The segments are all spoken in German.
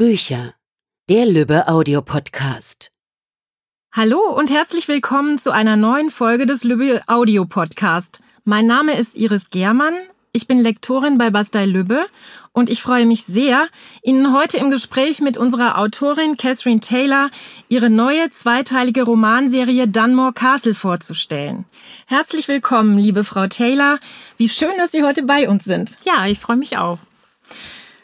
Bücher. Der Lübbe Audiopodcast. Hallo und herzlich willkommen zu einer neuen Folge des Lübbe Audiopodcast. Mein Name ist Iris Germann. Ich bin Lektorin bei Bastei Lübbe und ich freue mich sehr, Ihnen heute im Gespräch mit unserer Autorin Catherine Taylor ihre neue zweiteilige Romanserie Dunmore Castle vorzustellen. Herzlich willkommen, liebe Frau Taylor. Wie schön, dass Sie heute bei uns sind. Ja, ich freue mich auch.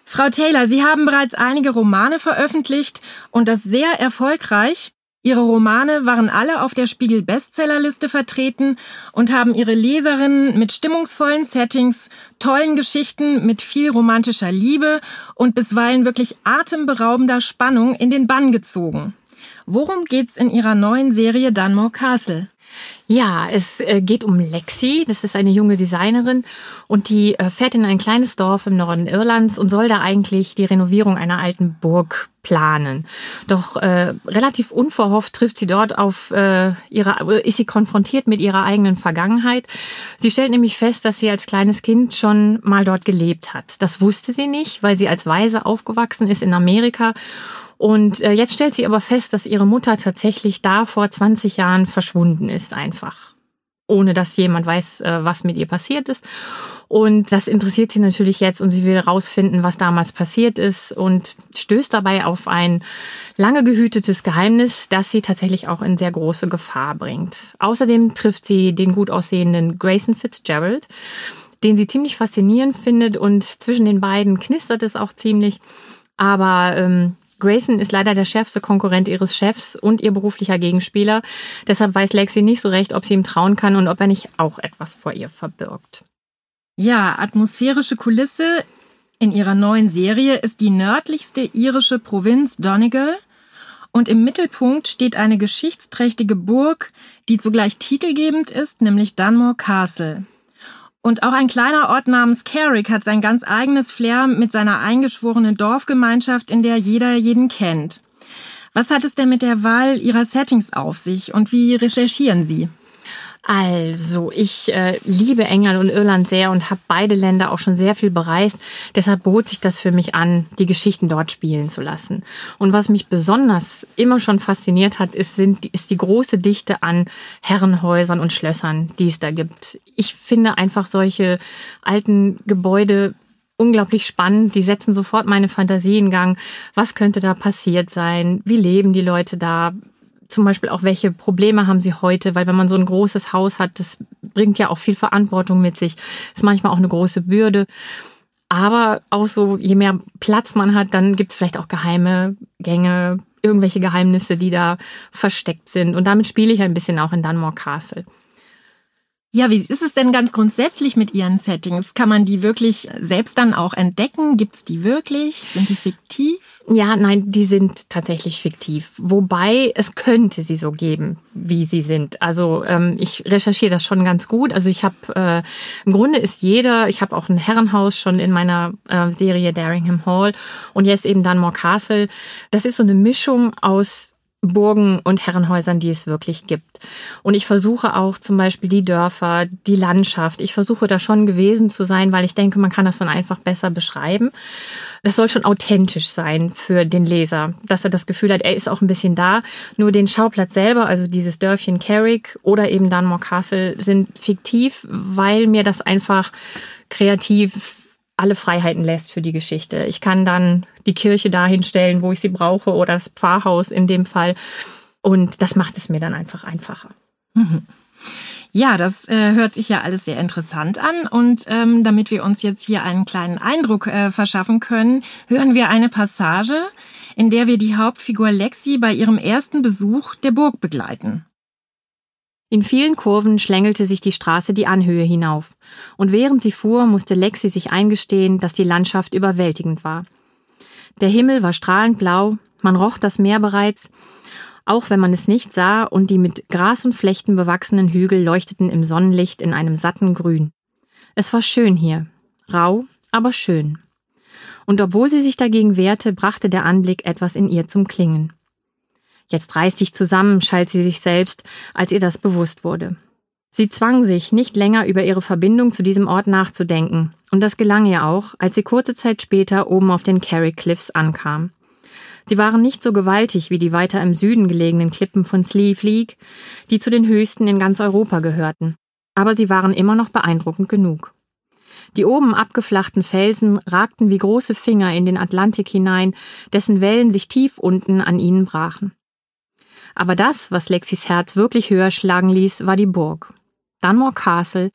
Frau Taylor, Sie haben bereits einige Romane veröffentlicht und das sehr erfolgreich. Ihre Romane waren alle auf der Spiegel Bestsellerliste vertreten und haben ihre Leserinnen mit stimmungsvollen Settings, tollen Geschichten mit viel romantischer Liebe und bisweilen wirklich atemberaubender Spannung in den Bann gezogen. Worum geht's in Ihrer neuen Serie Dunmore Castle? Ja, es äh, geht um Lexi. Das ist eine junge Designerin und die äh, fährt in ein kleines Dorf im Norden Irlands und soll da eigentlich die Renovierung einer alten Burg planen. Doch äh, relativ unverhofft trifft sie dort auf äh, ihre, ist sie konfrontiert mit ihrer eigenen Vergangenheit. Sie stellt nämlich fest, dass sie als kleines Kind schon mal dort gelebt hat. Das wusste sie nicht, weil sie als Waise aufgewachsen ist in Amerika und äh, jetzt stellt sie aber fest, dass ihre Mutter tatsächlich da vor 20 Jahren verschwunden ist einfach. Ohne dass jemand weiß, äh, was mit ihr passiert ist. Und das interessiert sie natürlich jetzt und sie will herausfinden, was damals passiert ist und stößt dabei auf ein lange gehütetes Geheimnis, das sie tatsächlich auch in sehr große Gefahr bringt. Außerdem trifft sie den gut aussehenden Grayson Fitzgerald, den sie ziemlich faszinierend findet und zwischen den beiden knistert es auch ziemlich. Aber ähm, Grayson ist leider der schärfste Konkurrent ihres Chefs und ihr beruflicher Gegenspieler. Deshalb weiß Lexi nicht so recht, ob sie ihm trauen kann und ob er nicht auch etwas vor ihr verbirgt. Ja, atmosphärische Kulisse in ihrer neuen Serie ist die nördlichste irische Provinz Donegal und im Mittelpunkt steht eine geschichtsträchtige Burg, die zugleich titelgebend ist, nämlich Dunmore Castle. Und auch ein kleiner Ort namens Carrick hat sein ganz eigenes Flair mit seiner eingeschworenen Dorfgemeinschaft, in der jeder jeden kennt. Was hat es denn mit der Wahl Ihrer Settings auf sich und wie recherchieren Sie? Also, ich äh, liebe England und Irland sehr und habe beide Länder auch schon sehr viel bereist. Deshalb bot sich das für mich an, die Geschichten dort spielen zu lassen. Und was mich besonders immer schon fasziniert hat, ist, sind, ist die große Dichte an Herrenhäusern und Schlössern, die es da gibt. Ich finde einfach solche alten Gebäude unglaublich spannend. Die setzen sofort meine Fantasie in Gang. Was könnte da passiert sein? Wie leben die Leute da? Zum Beispiel auch, welche Probleme haben sie heute, weil wenn man so ein großes Haus hat, das bringt ja auch viel Verantwortung mit sich, ist manchmal auch eine große Bürde. Aber auch so, je mehr Platz man hat, dann gibt es vielleicht auch geheime Gänge, irgendwelche Geheimnisse, die da versteckt sind. Und damit spiele ich ein bisschen auch in Dunmore Castle. Ja, wie ist es denn ganz grundsätzlich mit Ihren Settings? Kann man die wirklich selbst dann auch entdecken? Gibt's die wirklich? Sind die fiktiv? Ja, nein, die sind tatsächlich fiktiv. Wobei es könnte sie so geben, wie sie sind. Also ähm, ich recherchiere das schon ganz gut. Also ich habe äh, im Grunde ist jeder. Ich habe auch ein Herrenhaus schon in meiner äh, Serie Daringham Hall und jetzt eben Dunmore Castle. Das ist so eine Mischung aus Burgen und Herrenhäusern, die es wirklich gibt. Und ich versuche auch zum Beispiel die Dörfer, die Landschaft. Ich versuche da schon gewesen zu sein, weil ich denke, man kann das dann einfach besser beschreiben. Das soll schon authentisch sein für den Leser, dass er das Gefühl hat, er ist auch ein bisschen da. Nur den Schauplatz selber, also dieses Dörfchen Carrick oder eben Dunmore Castle, sind fiktiv, weil mir das einfach kreativ alle Freiheiten lässt für die Geschichte. Ich kann dann die Kirche dahin stellen, wo ich sie brauche oder das Pfarrhaus in dem Fall. Und das macht es mir dann einfach einfacher. Mhm. Ja, das äh, hört sich ja alles sehr interessant an. Und ähm, damit wir uns jetzt hier einen kleinen Eindruck äh, verschaffen können, hören wir eine Passage, in der wir die Hauptfigur Lexi bei ihrem ersten Besuch der Burg begleiten. In vielen Kurven schlängelte sich die Straße die Anhöhe hinauf, und während sie fuhr, musste Lexi sich eingestehen, dass die Landschaft überwältigend war. Der Himmel war strahlend blau, man roch das Meer bereits, auch wenn man es nicht sah, und die mit Gras und Flechten bewachsenen Hügel leuchteten im Sonnenlicht in einem satten Grün. Es war schön hier, rau, aber schön. Und obwohl sie sich dagegen wehrte, brachte der Anblick etwas in ihr zum Klingen. Jetzt reiß dich zusammen, schalt sie sich selbst, als ihr das bewusst wurde. Sie zwang sich, nicht länger über ihre Verbindung zu diesem Ort nachzudenken, und das gelang ihr auch, als sie kurze Zeit später oben auf den Carrick Cliffs ankam. Sie waren nicht so gewaltig wie die weiter im Süden gelegenen Klippen von Sleeve League, die zu den höchsten in ganz Europa gehörten, aber sie waren immer noch beeindruckend genug. Die oben abgeflachten Felsen ragten wie große Finger in den Atlantik hinein, dessen Wellen sich tief unten an ihnen brachen. Aber das, was Lexis Herz wirklich höher schlagen ließ, war die Burg. Dunmore Castle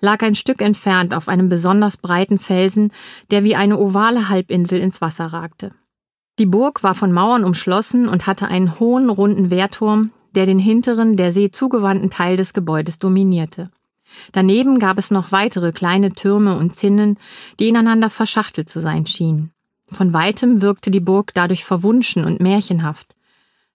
lag ein Stück entfernt auf einem besonders breiten Felsen, der wie eine ovale Halbinsel ins Wasser ragte. Die Burg war von Mauern umschlossen und hatte einen hohen, runden Wehrturm, der den hinteren, der See zugewandten Teil des Gebäudes dominierte. Daneben gab es noch weitere kleine Türme und Zinnen, die ineinander verschachtelt zu sein schienen. Von weitem wirkte die Burg dadurch verwunschen und märchenhaft.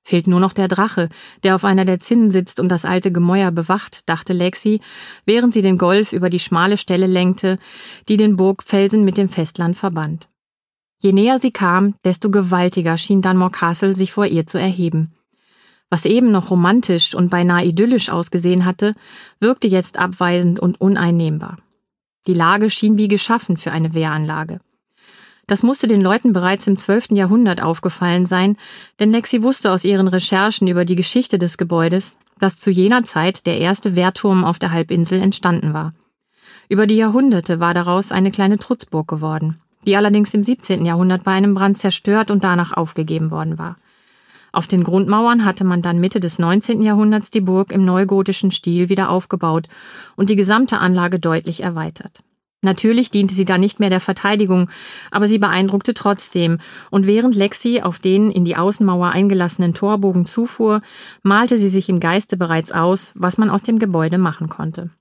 Fehlt nur noch der Drache, der auf einer der Zinnen sitzt und das alte Gemäuer bewacht, dachte Lexi, während sie den Golf über die schmale Stelle lenkte, die den Burgfelsen mit dem Festland verband. Je näher sie kam, desto gewaltiger schien Dunmore Castle sich vor ihr zu erheben. Was eben noch romantisch und beinahe idyllisch ausgesehen hatte, wirkte jetzt abweisend und uneinnehmbar. Die Lage schien wie geschaffen für eine Wehranlage. Das musste den Leuten bereits im 12. Jahrhundert aufgefallen sein, denn Lexi wusste aus ihren Recherchen über die Geschichte des Gebäudes, dass zu jener Zeit der erste Wehrturm auf der Halbinsel entstanden war. Über die Jahrhunderte war daraus eine kleine Trutzburg geworden, die allerdings im 17. Jahrhundert bei einem Brand zerstört und danach aufgegeben worden war. Auf den Grundmauern hatte man dann Mitte des 19. Jahrhunderts die Burg im neugotischen Stil wieder aufgebaut und die gesamte Anlage deutlich erweitert. Natürlich diente sie da nicht mehr der Verteidigung, aber sie beeindruckte trotzdem, und während Lexi auf den in die Außenmauer eingelassenen Torbogen zufuhr, malte sie sich im Geiste bereits aus, was man aus dem Gebäude machen konnte.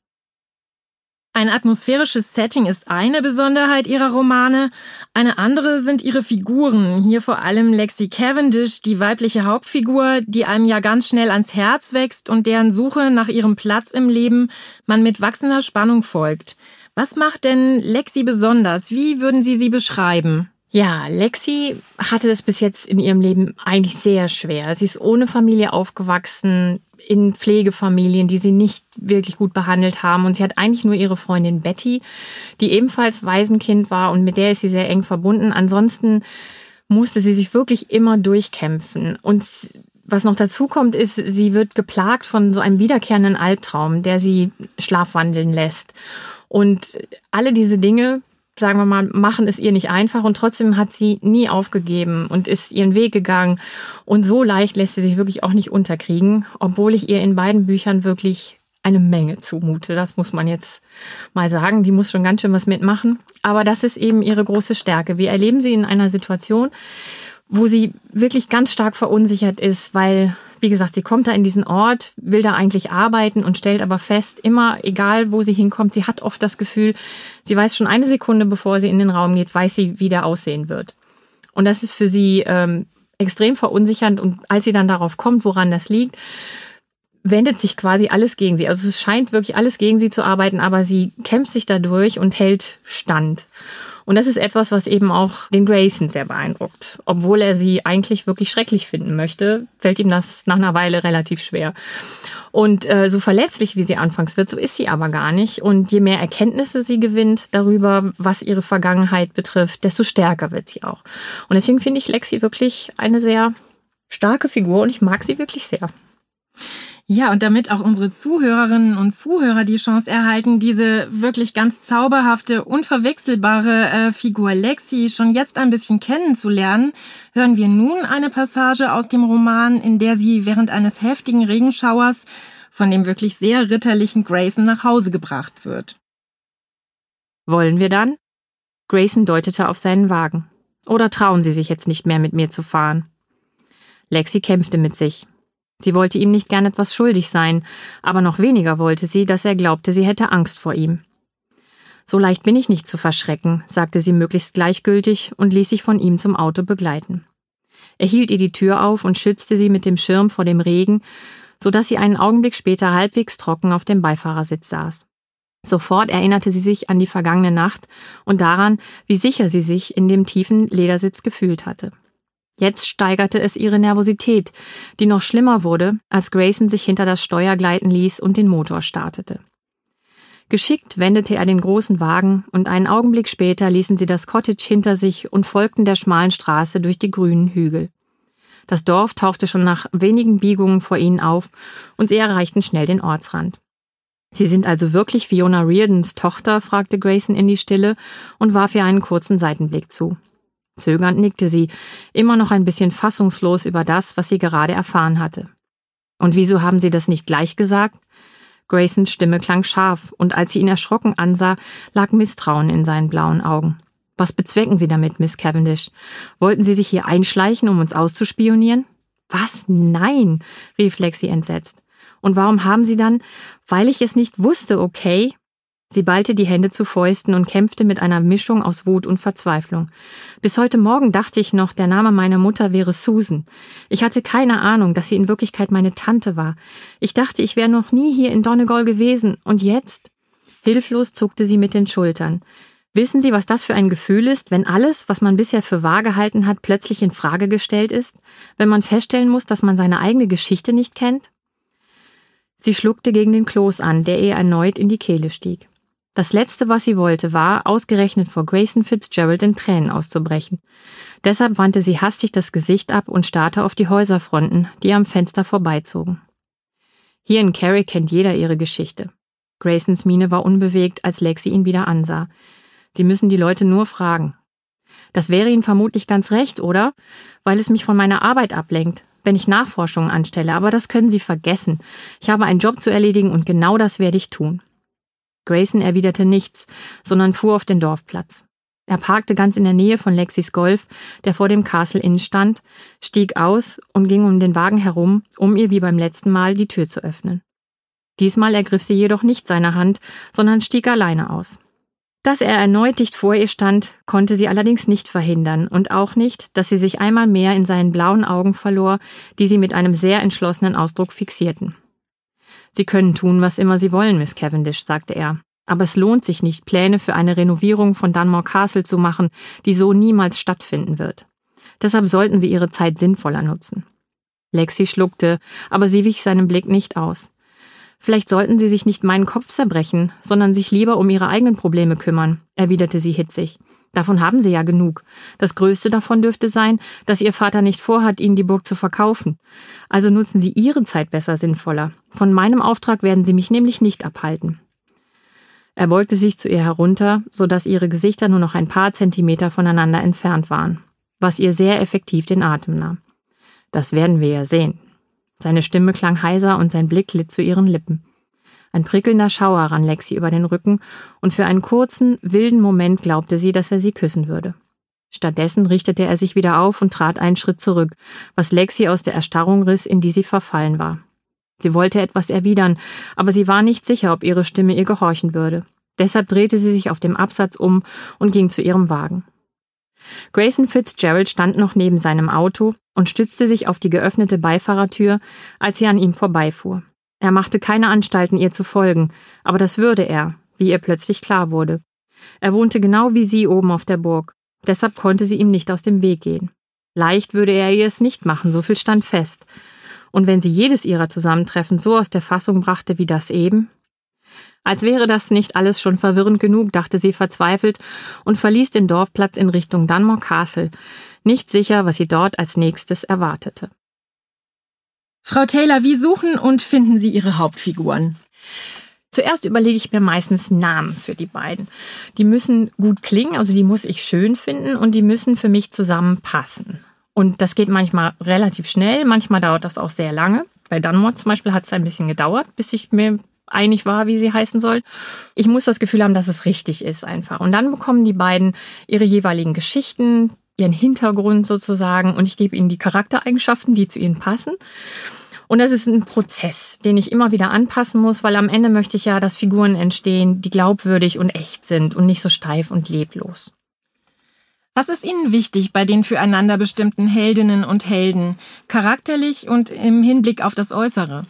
Ein atmosphärisches Setting ist eine Besonderheit ihrer Romane, eine andere sind ihre Figuren, hier vor allem Lexi Cavendish, die weibliche Hauptfigur, die einem ja ganz schnell ans Herz wächst und deren Suche nach ihrem Platz im Leben man mit wachsender Spannung folgt. Was macht denn Lexi besonders? Wie würden Sie sie beschreiben? Ja, Lexi hatte es bis jetzt in ihrem Leben eigentlich sehr schwer. Sie ist ohne Familie aufgewachsen, in Pflegefamilien, die sie nicht wirklich gut behandelt haben. Und sie hat eigentlich nur ihre Freundin Betty, die ebenfalls Waisenkind war und mit der ist sie sehr eng verbunden. Ansonsten musste sie sich wirklich immer durchkämpfen. Und was noch dazu kommt, ist, sie wird geplagt von so einem wiederkehrenden Albtraum, der sie schlafwandeln lässt. Und alle diese Dinge sagen wir mal, machen es ihr nicht einfach und trotzdem hat sie nie aufgegeben und ist ihren Weg gegangen. Und so leicht lässt sie sich wirklich auch nicht unterkriegen, obwohl ich ihr in beiden Büchern wirklich eine Menge zumute. Das muss man jetzt mal sagen. Die muss schon ganz schön was mitmachen. Aber das ist eben ihre große Stärke. Wir erleben sie in einer Situation, wo sie wirklich ganz stark verunsichert ist, weil wie gesagt, sie kommt da in diesen Ort, will da eigentlich arbeiten und stellt aber fest, immer egal wo sie hinkommt, sie hat oft das Gefühl, sie weiß schon eine Sekunde, bevor sie in den Raum geht, weiß sie, wie der aussehen wird. Und das ist für sie ähm, extrem verunsichernd. Und als sie dann darauf kommt, woran das liegt, wendet sich quasi alles gegen sie. Also es scheint wirklich alles gegen sie zu arbeiten, aber sie kämpft sich dadurch und hält stand. Und das ist etwas, was eben auch den Grayson sehr beeindruckt. Obwohl er sie eigentlich wirklich schrecklich finden möchte, fällt ihm das nach einer Weile relativ schwer. Und äh, so verletzlich, wie sie anfangs wird, so ist sie aber gar nicht. Und je mehr Erkenntnisse sie gewinnt darüber, was ihre Vergangenheit betrifft, desto stärker wird sie auch. Und deswegen finde ich Lexi wirklich eine sehr starke Figur und ich mag sie wirklich sehr. Ja, und damit auch unsere Zuhörerinnen und Zuhörer die Chance erhalten, diese wirklich ganz zauberhafte, unverwechselbare äh, Figur Lexi schon jetzt ein bisschen kennenzulernen, hören wir nun eine Passage aus dem Roman, in der sie während eines heftigen Regenschauers von dem wirklich sehr ritterlichen Grayson nach Hause gebracht wird. Wollen wir dann? Grayson deutete auf seinen Wagen. Oder trauen Sie sich jetzt nicht mehr mit mir zu fahren? Lexi kämpfte mit sich. Sie wollte ihm nicht gern etwas schuldig sein, aber noch weniger wollte sie, dass er glaubte, sie hätte Angst vor ihm. So leicht bin ich nicht zu verschrecken, sagte sie möglichst gleichgültig und ließ sich von ihm zum Auto begleiten. Er hielt ihr die Tür auf und schützte sie mit dem Schirm vor dem Regen, so dass sie einen Augenblick später halbwegs trocken auf dem Beifahrersitz saß. Sofort erinnerte sie sich an die vergangene Nacht und daran, wie sicher sie sich in dem tiefen Ledersitz gefühlt hatte. Jetzt steigerte es ihre Nervosität, die noch schlimmer wurde, als Grayson sich hinter das Steuer gleiten ließ und den Motor startete. Geschickt wendete er den großen Wagen, und einen Augenblick später ließen sie das Cottage hinter sich und folgten der schmalen Straße durch die grünen Hügel. Das Dorf tauchte schon nach wenigen Biegungen vor ihnen auf, und sie erreichten schnell den Ortsrand. Sie sind also wirklich Fiona Reardons Tochter? fragte Grayson in die Stille und warf ihr einen kurzen Seitenblick zu. Zögernd nickte sie, immer noch ein bisschen fassungslos über das, was sie gerade erfahren hatte. Und wieso haben Sie das nicht gleich gesagt? Graysons Stimme klang scharf, und als sie ihn erschrocken ansah, lag Misstrauen in seinen blauen Augen. Was bezwecken Sie damit, Miss Cavendish? Wollten Sie sich hier einschleichen, um uns auszuspionieren? Was? Nein, rief Lexi entsetzt. Und warum haben Sie dann, weil ich es nicht wusste, okay? Sie ballte die Hände zu Fäusten und kämpfte mit einer Mischung aus Wut und Verzweiflung. Bis heute Morgen dachte ich noch, der Name meiner Mutter wäre Susan. Ich hatte keine Ahnung, dass sie in Wirklichkeit meine Tante war. Ich dachte, ich wäre noch nie hier in Donegal gewesen. Und jetzt? Hilflos zuckte sie mit den Schultern. Wissen Sie, was das für ein Gefühl ist, wenn alles, was man bisher für wahr gehalten hat, plötzlich in Frage gestellt ist? Wenn man feststellen muss, dass man seine eigene Geschichte nicht kennt? Sie schluckte gegen den Kloß an, der ihr erneut in die Kehle stieg. Das Letzte, was sie wollte, war, ausgerechnet vor Grayson Fitzgerald in Tränen auszubrechen. Deshalb wandte sie hastig das Gesicht ab und starrte auf die Häuserfronten, die am Fenster vorbeizogen. Hier in Carrie kennt jeder ihre Geschichte. Graysons Miene war unbewegt, als Lexi ihn wieder ansah. Sie müssen die Leute nur fragen. Das wäre Ihnen vermutlich ganz recht, oder? Weil es mich von meiner Arbeit ablenkt, wenn ich Nachforschungen anstelle, aber das können Sie vergessen. Ich habe einen Job zu erledigen und genau das werde ich tun. Grayson erwiderte nichts, sondern fuhr auf den Dorfplatz. Er parkte ganz in der Nähe von Lexis Golf, der vor dem Castle Inn stand, stieg aus und ging um den Wagen herum, um ihr wie beim letzten Mal die Tür zu öffnen. Diesmal ergriff sie jedoch nicht seine Hand, sondern stieg alleine aus. Dass er erneut dicht vor ihr stand, konnte sie allerdings nicht verhindern und auch nicht, dass sie sich einmal mehr in seinen blauen Augen verlor, die sie mit einem sehr entschlossenen Ausdruck fixierten. Sie können tun, was immer Sie wollen, Miss Cavendish, sagte er. Aber es lohnt sich nicht, Pläne für eine Renovierung von Dunmore Castle zu machen, die so niemals stattfinden wird. Deshalb sollten Sie Ihre Zeit sinnvoller nutzen. Lexi schluckte, aber sie wich seinem Blick nicht aus. Vielleicht sollten Sie sich nicht meinen Kopf zerbrechen, sondern sich lieber um Ihre eigenen Probleme kümmern, erwiderte sie hitzig. Davon haben Sie ja genug. Das Größte davon dürfte sein, dass Ihr Vater nicht vorhat, Ihnen die Burg zu verkaufen. Also nutzen Sie Ihre Zeit besser sinnvoller. Von meinem Auftrag werden Sie mich nämlich nicht abhalten. Er beugte sich zu ihr herunter, so dass ihre Gesichter nur noch ein paar Zentimeter voneinander entfernt waren, was ihr sehr effektiv den Atem nahm. Das werden wir ja sehen. Seine Stimme klang heiser und sein Blick glitt zu ihren Lippen. Ein prickelnder Schauer rann Lexi über den Rücken, und für einen kurzen, wilden Moment glaubte sie, dass er sie küssen würde. Stattdessen richtete er sich wieder auf und trat einen Schritt zurück, was Lexi aus der Erstarrung riss, in die sie verfallen war. Sie wollte etwas erwidern, aber sie war nicht sicher, ob ihre Stimme ihr gehorchen würde. Deshalb drehte sie sich auf dem Absatz um und ging zu ihrem Wagen. Grayson Fitzgerald stand noch neben seinem Auto und stützte sich auf die geöffnete Beifahrertür, als sie an ihm vorbeifuhr. Er machte keine Anstalten, ihr zu folgen, aber das würde er, wie ihr plötzlich klar wurde. Er wohnte genau wie sie oben auf der Burg, deshalb konnte sie ihm nicht aus dem Weg gehen. Leicht würde er ihr es nicht machen, so viel stand fest. Und wenn sie jedes ihrer Zusammentreffen so aus der Fassung brachte wie das eben? Als wäre das nicht alles schon verwirrend genug, dachte sie verzweifelt und verließ den Dorfplatz in Richtung Dunmore Castle, nicht sicher, was sie dort als nächstes erwartete. Frau Taylor, wie suchen und finden Sie Ihre Hauptfiguren? Zuerst überlege ich mir meistens Namen für die beiden. Die müssen gut klingen, also die muss ich schön finden und die müssen für mich zusammenpassen. Und das geht manchmal relativ schnell, manchmal dauert das auch sehr lange. Bei Dunmore zum Beispiel hat es ein bisschen gedauert, bis ich mir einig war, wie sie heißen soll. Ich muss das Gefühl haben, dass es richtig ist einfach. Und dann bekommen die beiden ihre jeweiligen Geschichten, ihren Hintergrund sozusagen und ich gebe ihnen die Charaktereigenschaften, die zu ihnen passen. Und das ist ein Prozess, den ich immer wieder anpassen muss, weil am Ende möchte ich ja, dass Figuren entstehen, die glaubwürdig und echt sind und nicht so steif und leblos. Was ist Ihnen wichtig bei den füreinander bestimmten Heldinnen und Helden, charakterlich und im Hinblick auf das Äußere?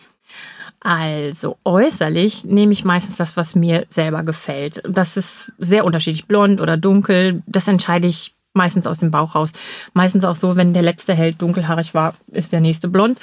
Also äußerlich nehme ich meistens das, was mir selber gefällt. Das ist sehr unterschiedlich, blond oder dunkel. Das entscheide ich meistens aus dem Bauch raus. Meistens auch so, wenn der letzte Held dunkelhaarig war, ist der nächste blond.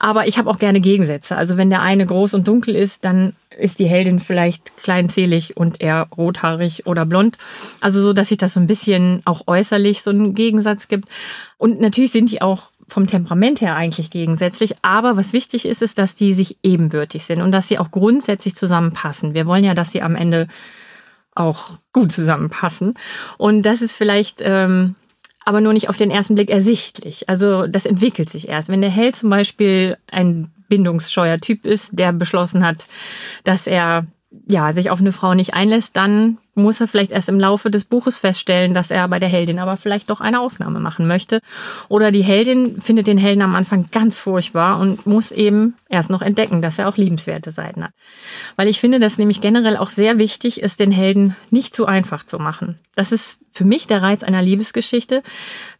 Aber ich habe auch gerne Gegensätze. Also wenn der eine groß und dunkel ist, dann ist die Heldin vielleicht kleinzählig und eher rothaarig oder blond. Also so, dass sich das so ein bisschen auch äußerlich so einen Gegensatz gibt. Und natürlich sind die auch vom Temperament her eigentlich gegensätzlich. Aber was wichtig ist, ist, dass die sich ebenbürtig sind und dass sie auch grundsätzlich zusammenpassen. Wir wollen ja, dass sie am Ende auch gut zusammenpassen. Und das ist vielleicht ähm, aber nur nicht auf den ersten Blick ersichtlich. Also das entwickelt sich erst. Wenn der Held zum Beispiel ein bindungsscheuer Typ ist, der beschlossen hat, dass er ja, sich auf eine Frau nicht einlässt, dann muss er vielleicht erst im Laufe des Buches feststellen, dass er bei der Heldin aber vielleicht doch eine Ausnahme machen möchte. Oder die Heldin findet den Helden am Anfang ganz furchtbar und muss eben erst noch entdecken, dass er auch liebenswerte Seiten hat. Weil ich finde, dass nämlich generell auch sehr wichtig ist, den Helden nicht zu einfach zu machen. Das ist für mich der Reiz einer Liebesgeschichte,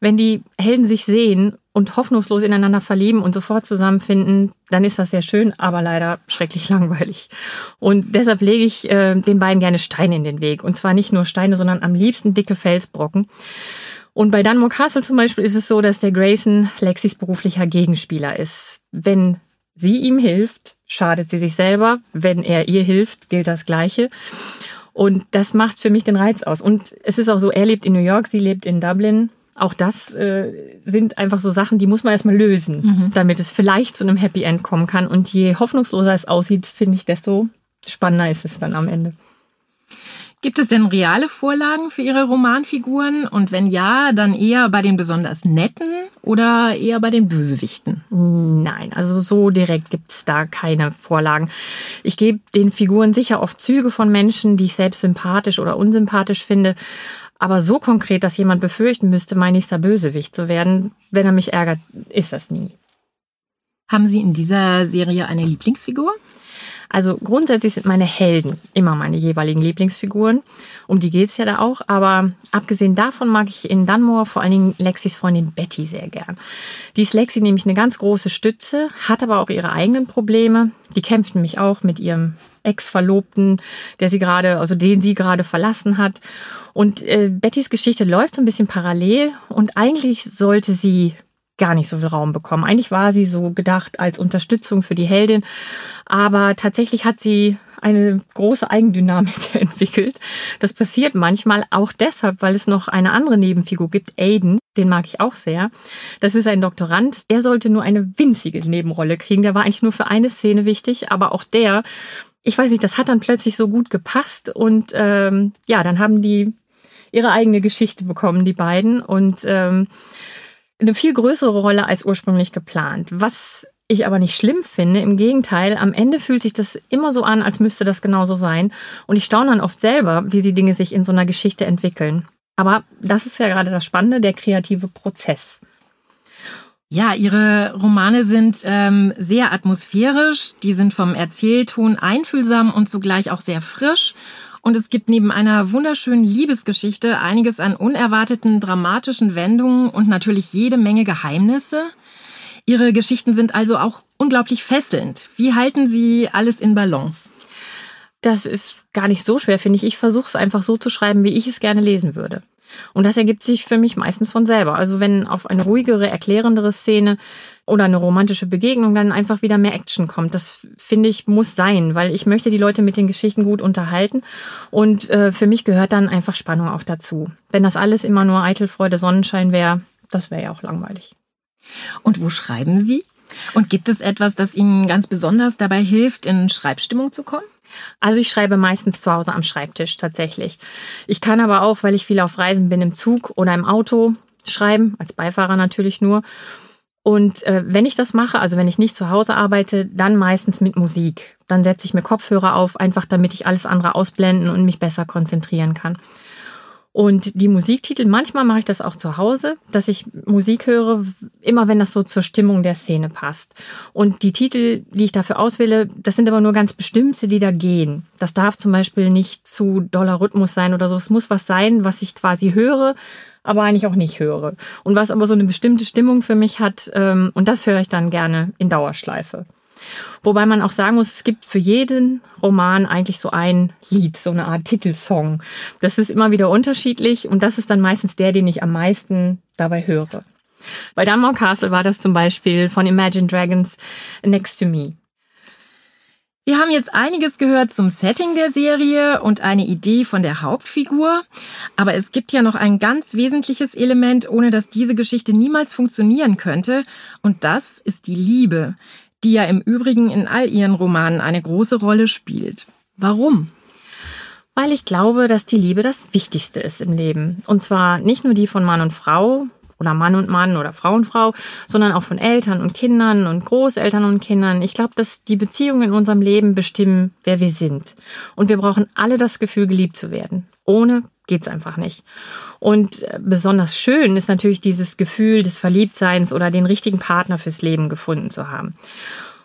wenn die Helden sich sehen und hoffnungslos ineinander verlieben und sofort zusammenfinden, dann ist das sehr schön, aber leider schrecklich langweilig. Und deshalb lege ich äh, den beiden gerne Steine in den Weg. Und zwar nicht nur Steine, sondern am liebsten dicke Felsbrocken. Und bei Dunmore Castle zum Beispiel ist es so, dass der Grayson Lexis beruflicher Gegenspieler ist. Wenn sie ihm hilft, schadet sie sich selber. Wenn er ihr hilft, gilt das Gleiche. Und das macht für mich den Reiz aus. Und es ist auch so, er lebt in New York, sie lebt in Dublin auch das äh, sind einfach so Sachen, die muss man erstmal lösen, mhm. damit es vielleicht zu einem Happy End kommen kann. Und je hoffnungsloser es aussieht, finde ich, desto spannender ist es dann am Ende. Gibt es denn reale Vorlagen für Ihre Romanfiguren? Und wenn ja, dann eher bei den besonders netten oder eher bei den Bösewichten? Nein, also so direkt gibt es da keine Vorlagen. Ich gebe den Figuren sicher oft Züge von Menschen, die ich selbst sympathisch oder unsympathisch finde. Aber so konkret, dass jemand befürchten müsste, mein nächster Bösewicht zu werden, wenn er mich ärgert, ist das nie. Haben Sie in dieser Serie eine Lieblingsfigur? Also grundsätzlich sind meine Helden immer meine jeweiligen Lieblingsfiguren. Um die geht's ja da auch. Aber abgesehen davon mag ich in Dunmore vor allen Dingen Lexis Freundin Betty sehr gern. Die ist Lexi nämlich eine ganz große Stütze, hat aber auch ihre eigenen Probleme. Die kämpft nämlich auch mit ihrem Ex-Verlobten, der sie gerade, also den sie gerade verlassen hat. Und äh, Bettys Geschichte läuft so ein bisschen parallel und eigentlich sollte sie gar nicht so viel Raum bekommen. Eigentlich war sie so gedacht als Unterstützung für die Heldin, aber tatsächlich hat sie eine große Eigendynamik entwickelt. Das passiert manchmal auch deshalb, weil es noch eine andere Nebenfigur gibt, Aiden, den mag ich auch sehr. Das ist ein Doktorand, der sollte nur eine winzige Nebenrolle kriegen. Der war eigentlich nur für eine Szene wichtig, aber auch der, ich weiß nicht, das hat dann plötzlich so gut gepasst und ähm, ja, dann haben die ihre eigene Geschichte bekommen, die beiden und ähm, eine viel größere Rolle als ursprünglich geplant. Was ich aber nicht schlimm finde. Im Gegenteil, am Ende fühlt sich das immer so an, als müsste das genauso sein. Und ich staune dann oft selber, wie die Dinge sich in so einer Geschichte entwickeln. Aber das ist ja gerade das Spannende, der kreative Prozess. Ja, Ihre Romane sind ähm, sehr atmosphärisch, die sind vom Erzählton einfühlsam und zugleich auch sehr frisch. Und es gibt neben einer wunderschönen Liebesgeschichte einiges an unerwarteten dramatischen Wendungen und natürlich jede Menge Geheimnisse. Ihre Geschichten sind also auch unglaublich fesselnd. Wie halten Sie alles in Balance? Das ist gar nicht so schwer, finde ich. Ich versuche es einfach so zu schreiben, wie ich es gerne lesen würde. Und das ergibt sich für mich meistens von selber. Also wenn auf eine ruhigere, erklärendere Szene oder eine romantische Begegnung dann einfach wieder mehr Action kommt. Das finde ich muss sein, weil ich möchte die Leute mit den Geschichten gut unterhalten und äh, für mich gehört dann einfach Spannung auch dazu. Wenn das alles immer nur Eitelfreude, Sonnenschein wäre, das wäre ja auch langweilig. Und wo schreiben Sie? Und gibt es etwas, das Ihnen ganz besonders dabei hilft, in Schreibstimmung zu kommen? Also ich schreibe meistens zu Hause am Schreibtisch tatsächlich. Ich kann aber auch, weil ich viel auf Reisen bin, im Zug oder im Auto schreiben, als Beifahrer natürlich nur. Und äh, wenn ich das mache, also wenn ich nicht zu Hause arbeite, dann meistens mit Musik. Dann setze ich mir Kopfhörer auf, einfach damit ich alles andere ausblenden und mich besser konzentrieren kann. Und die Musiktitel, manchmal mache ich das auch zu Hause, dass ich Musik höre, immer wenn das so zur Stimmung der Szene passt. Und die Titel, die ich dafür auswähle, das sind aber nur ganz bestimmte, die da gehen. Das darf zum Beispiel nicht zu doller Rhythmus sein oder so. Es muss was sein, was ich quasi höre, aber eigentlich auch nicht höre. Und was aber so eine bestimmte Stimmung für mich hat, ähm, und das höre ich dann gerne in Dauerschleife. Wobei man auch sagen muss, es gibt für jeden Roman eigentlich so ein Lied, so eine Art Titelsong. Das ist immer wieder unterschiedlich und das ist dann meistens der, den ich am meisten dabei höre. Bei Dunmore Castle war das zum Beispiel von Imagine Dragons Next to Me. Wir haben jetzt einiges gehört zum Setting der Serie und eine Idee von der Hauptfigur. Aber es gibt ja noch ein ganz wesentliches Element, ohne dass diese Geschichte niemals funktionieren könnte. Und das ist die Liebe, die ja im Übrigen in all ihren Romanen eine große Rolle spielt. Warum? Weil ich glaube, dass die Liebe das Wichtigste ist im Leben. Und zwar nicht nur die von Mann und Frau, oder Mann und Mann oder Frau und Frau, sondern auch von Eltern und Kindern und Großeltern und Kindern. Ich glaube, dass die Beziehungen in unserem Leben bestimmen, wer wir sind. Und wir brauchen alle das Gefühl, geliebt zu werden. Ohne geht's einfach nicht. Und äh, besonders schön ist natürlich dieses Gefühl des Verliebtseins oder den richtigen Partner fürs Leben gefunden zu haben.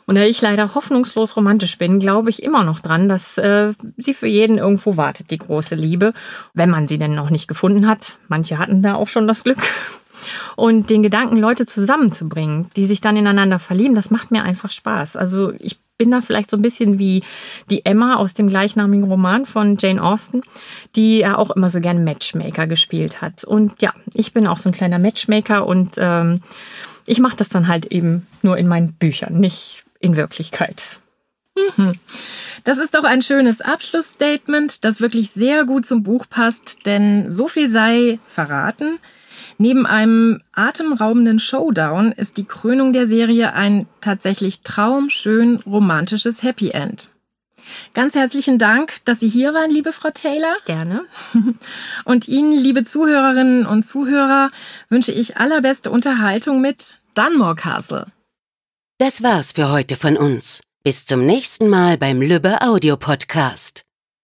Und da ich leider hoffnungslos romantisch bin, glaube ich immer noch dran, dass äh, sie für jeden irgendwo wartet, die große Liebe, wenn man sie denn noch nicht gefunden hat. Manche hatten da auch schon das Glück. Und den Gedanken, Leute zusammenzubringen, die sich dann ineinander verlieben, das macht mir einfach Spaß. Also ich bin da vielleicht so ein bisschen wie die Emma aus dem gleichnamigen Roman von Jane Austen, die ja auch immer so gerne Matchmaker gespielt hat. Und ja, ich bin auch so ein kleiner Matchmaker und ähm, ich mache das dann halt eben nur in meinen Büchern, nicht in Wirklichkeit. Mhm. Das ist doch ein schönes Abschlussstatement, das wirklich sehr gut zum Buch passt, denn so viel sei verraten. Neben einem atemraubenden Showdown ist die Krönung der Serie ein tatsächlich traumschön romantisches Happy End. Ganz herzlichen Dank, dass Sie hier waren, liebe Frau Taylor. Gerne. Und Ihnen, liebe Zuhörerinnen und Zuhörer, wünsche ich allerbeste Unterhaltung mit Dunmore Castle. Das war's für heute von uns. Bis zum nächsten Mal beim Lübbe Audio Podcast.